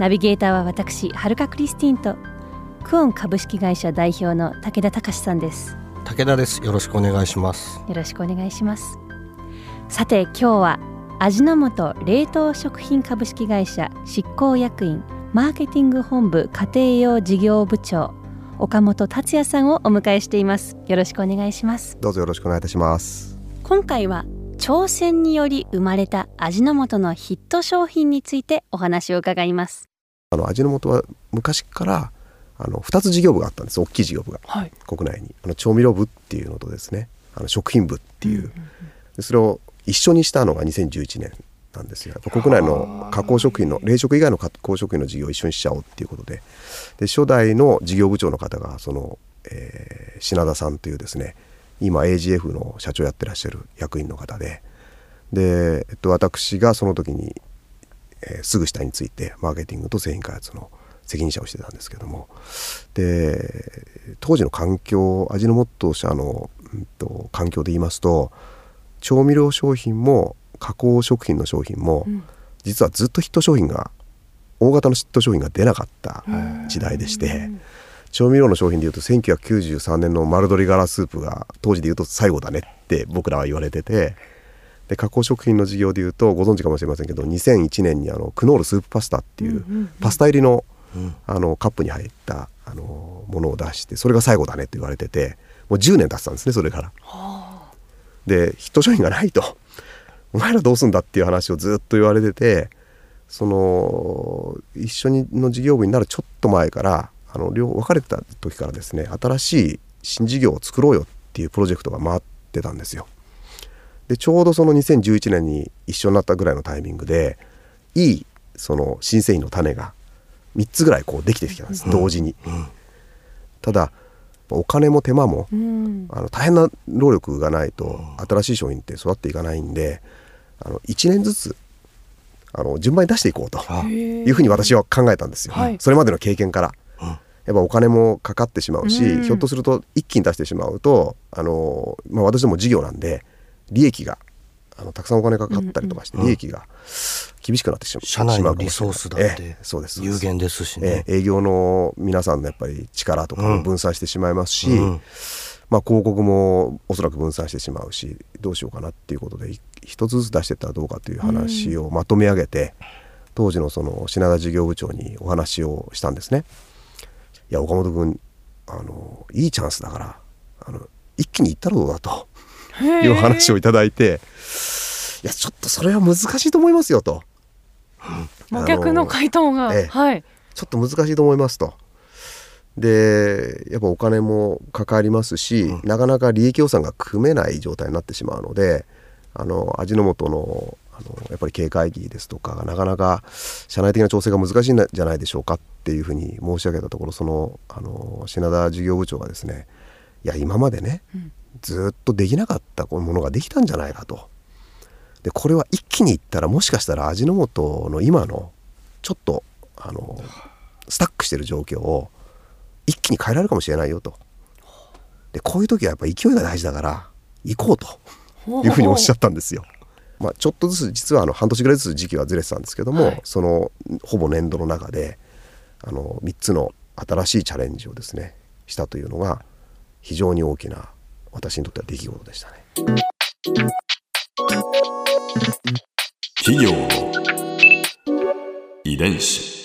ナビゲーターは私はるかクリスティンとクオン株式会社代表の武田隆さんです。武田です。よろしくお願いします。よろしくお願いします。さて今日は味の素冷凍食品株式会社執行役員マーケティング本部家庭用事業部長岡本達也さんをお迎えしています。よろしくお願いします。どうぞよろしくお願いいたします。今回は挑戦により生まれた味の素のヒット商品についてお話を伺いますあの味の素は昔からあの2つ事業部があったんです。大きい事業部が、はい、国内に。あの調味料部っていうのとですね。あの食品部っていう,、うんうんうん、それを一緒にしたのが2011年なんですよ。国内の加工食品の冷食以外の加工食品の事業を一緒にしちゃおうっていうことで。で初代の事業部長の方がその、えー、品田さんというですね今 AGF の社長やってらっしゃる役員の方で。で、えっと、私がその時に、えー、すぐ下についてマーケティングと製品開発の責任者をしてたんですけどもで当時の環境味の素社の、うんと、環境で言いますと調味料商品も加工食品の商品も、うん、実はずっとヒット商品が大型のヒット商品が出なかった時代でして。調味料の商品でいうと1993年の丸鶏ガラスープが当時でいうと最後だねって僕らは言われててで加工食品の事業でいうとご存知かもしれませんけど2001年にあのクノールスープパスタっていうパスタ入りのあのカップに入ったあのものを出してそれが最後だねって言われててもう10年経ってたんですねそれから。でヒット商品がないとお前らどうすんだっていう話をずっと言われててその一緒にの事業部になるちょっと前からあの両別れてた時からですね新しい新事業を作ろうよっていうプロジェクトが回ってたんですよ。でちょうどその2011年に一緒になったぐらいのタイミングでいいその新製品の種が3つぐらいこうできてきたんです、同時に。ただお金も手間も、うん、あの大変な労力がないと新しい商品って育っていかないんであの1年ずつあの順番に出していこうというふうに私は考えたんですよ、はい、それまでの経験から。やっぱお金もかかってしまうし、うん、ひょっとすると一気に出してしまうとあの、まあ、私ども事業なんで利益があのたくさんお金かかったりとかして、利益が厳しくなってしまう社内のリソースだってそうです有限ですしね、営業の皆さんのやっぱり力とかも分散してしまいますし、うん、まあ、広告もおそらく分散してしまうしどうしようかなっていうことで一つずつ出していったらどうかという話をまとめ上げて、当時のその品田事業部長にお話をしたんですね。いや岡本君あのいいチャンスだからあの一気にいったらどうだという話をいただいていやちょっとそれは難しいと思いますよと。真逆の回答が、ええ、はい、ちょっと難しいと思いますと。でやっぱお金もかかりますし、うん、なかなか利益予算が組めない状態になってしまうのであの味の素のあのやっぱり経営会議ですとかなかなか社内的な調整が難しいんじゃないでしょうかっていうふうに申し上げたところそのあの品田事業部長がですねいや今までね、うん、ずっとできなかったものができたんじゃないかと。でこれは一気にいったらもしかしたら味の素の今のちょっとあのスタックしてる状況を一気に変えられるかもしれないよと。でこういう時はやっぱ勢いが大事だから行こうというふうにおっしゃったんですよ。まあ、ちょっとずつ実はあの半年ぐらいずつ時期はずれてたんですけども、はい、そのほぼ年度の中であの3つの新しいチャレンジをですねしたというのが非常に大きな私にとっては出来事でしたね。企業遺伝子。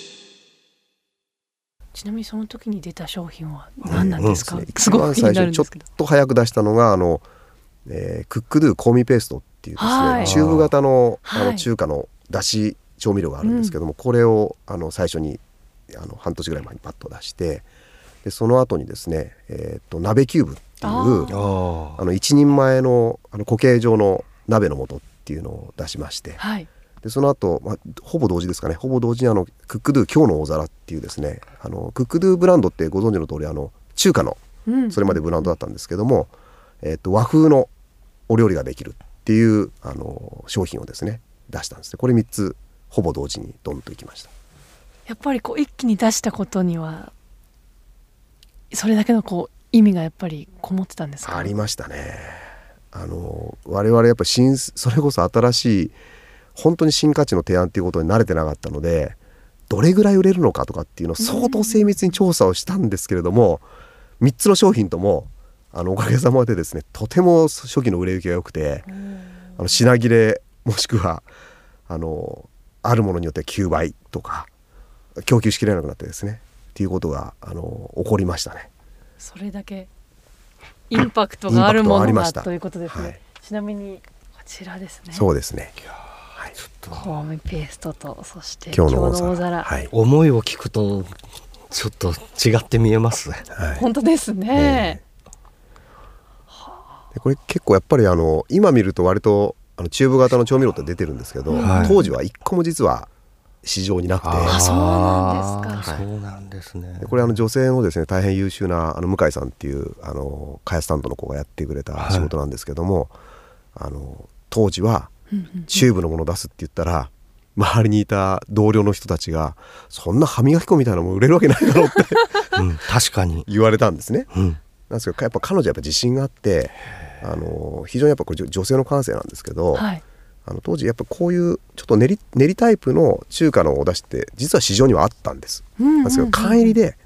ちなみにその時に出た商品は何なんですか、うんうん、すごい最初ちょっと早く出したのがあの、えー、 Cook Do 香味ペーストっていうですね、はい、チューブ型のあの中華のだし調味料があるんですけども、これをあの最初にあの半年ぐらい前にパッと出してでその後にですね、えーと、鍋キューブっていうあの一人前のあの固形状の鍋の素っていうのを出しまして、はい、でその後、まあほぼ同時ですかね。ほぼ同時にあのクックドゥ今日の大皿っていうですねあのクックドゥブランドってご存知の通りあの中華のうん。それまでブランドだったんですけども、えっと和風のお料理ができるっていうあの商品をですね出したんですね。これ3つほぼ同時にドンといきました。やっぱりこう一気に出したことにはそれだけのこう意味がやっぱりこもってたんですか？ありましたね。あの我々やっぱ新それこそ新しい本当に新価値の提案っていうことに慣れてなかったのでどれぐらい売れるのかとかっていうのを相当精密に調査をしたんですけれども、3つの商品ともあのおかげさまでですねとても初期の売れ行きが良くてあの品切れもしくはあのあるものによっては9倍とか供給しきれなくなってですねっていうことがあの起こりましたね。それだけインパクトがあるものがということですね、はいちなみにこちらですねそうですね。はい。コームペーストとそして今日の大皿。大皿はい。思いを聞くとちょっと違って見えますはい。本当ですね、でこれ結構やっぱりあの今見ると割とあのチューブ型の調味料って出てるんですけど、はい当時は一個も実は市場になくて。あそうなんですか。あーそうなんですね。でこれあの女性のですね大変優秀なあの向井さんっていうあの開発担当の子がやってくれた仕事なんですけども、あの当時はチューブのもの出すって言ったら周りにいた同僚の人たちがそんな歯磨き粉みたいなもの売れるわけないだろうって うん、確かに、言われたんですね。うん、なんですけどやっぱ彼女はやっぱ自信があってあの非常にやっぱこれ女女性の感性なんですけど、はいあの当時やっぱこういうちょっと練り練りタイプの中華のお出汁って実は市場にはあったんです。なんですけど缶入りで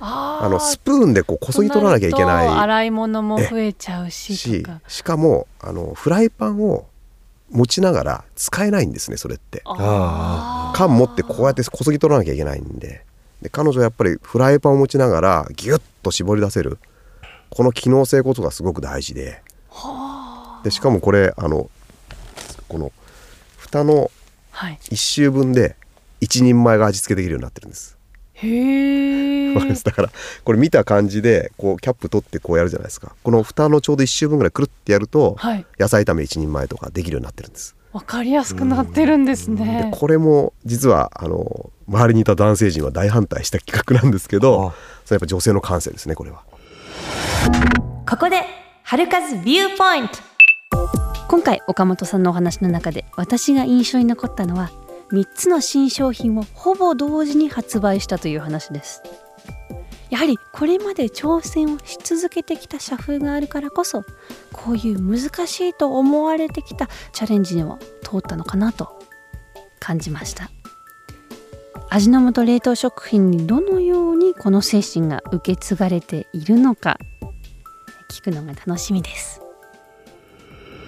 ああのスプーンでこうこそぎ取らなきゃいけとない。洗い物も増えちゃうしししかもあのフライパンを持ちながら使えないんですねそれって。缶持ってこうやってこそぎ取らなきゃいけないんで。で彼女はやっぱりフライパンを持ちながらギュッと絞り出せる。この機能性こそがすごく大事で。でしかもこれあのこの蓋のはい。1周分で1人前が味付けできるようになってるんです。へえ だからこれ見た感じでこうキャップ取ってこうやるじゃないですか。この蓋のちょうど1周分ぐらいくるってやると、はい。野菜炒め1人前とかできるようになってるんです。わかりやすくなってるんですね。でこれも実はあの周りにいた男性陣は大反対した企画なんですけどあ。それやっぱ女性の感性ですねこれは。ここで春風ビューポイント今回岡本さんのお話の中で私が印象に残ったのは3つの新商品をほぼ同時に発売したという話です。やはりこれまで挑戦をし続けてきた社風があるからこそこういう難しいと思われてきたチャレンジにも通ったのかなと感じました。味の素冷凍食品にどのようにこの精神が受け継がれているのか聞くのが楽しみです。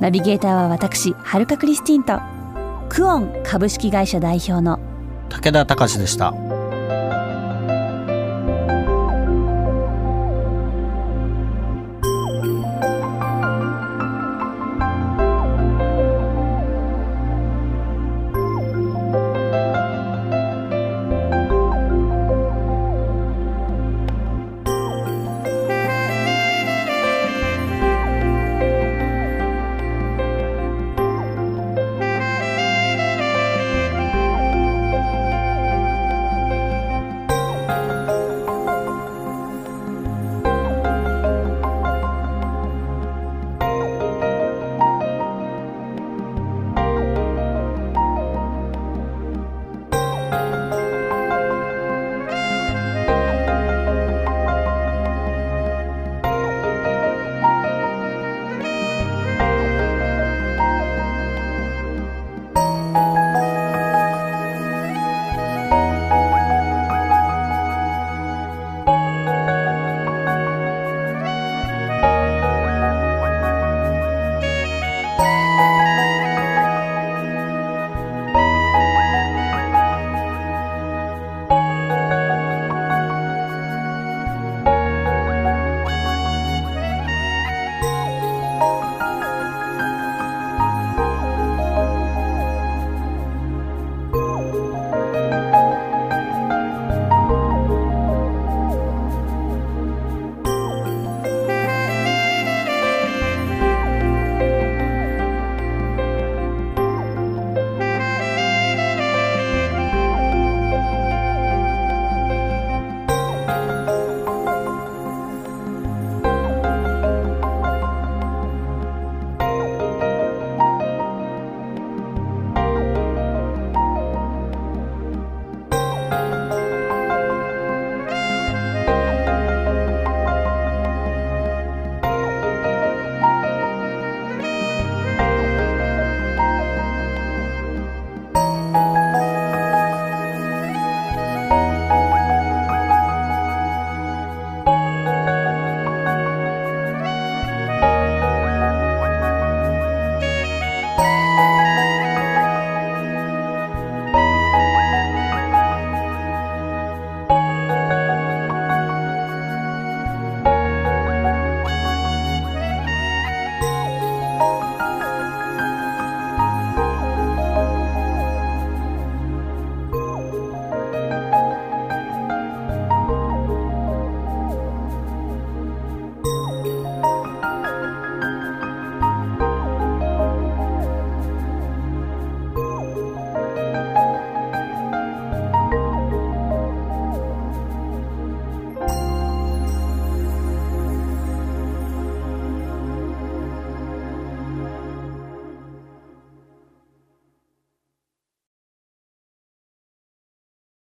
ナビゲーターは私はるかクリスティンとクオン株式会社代表の武田隆でした。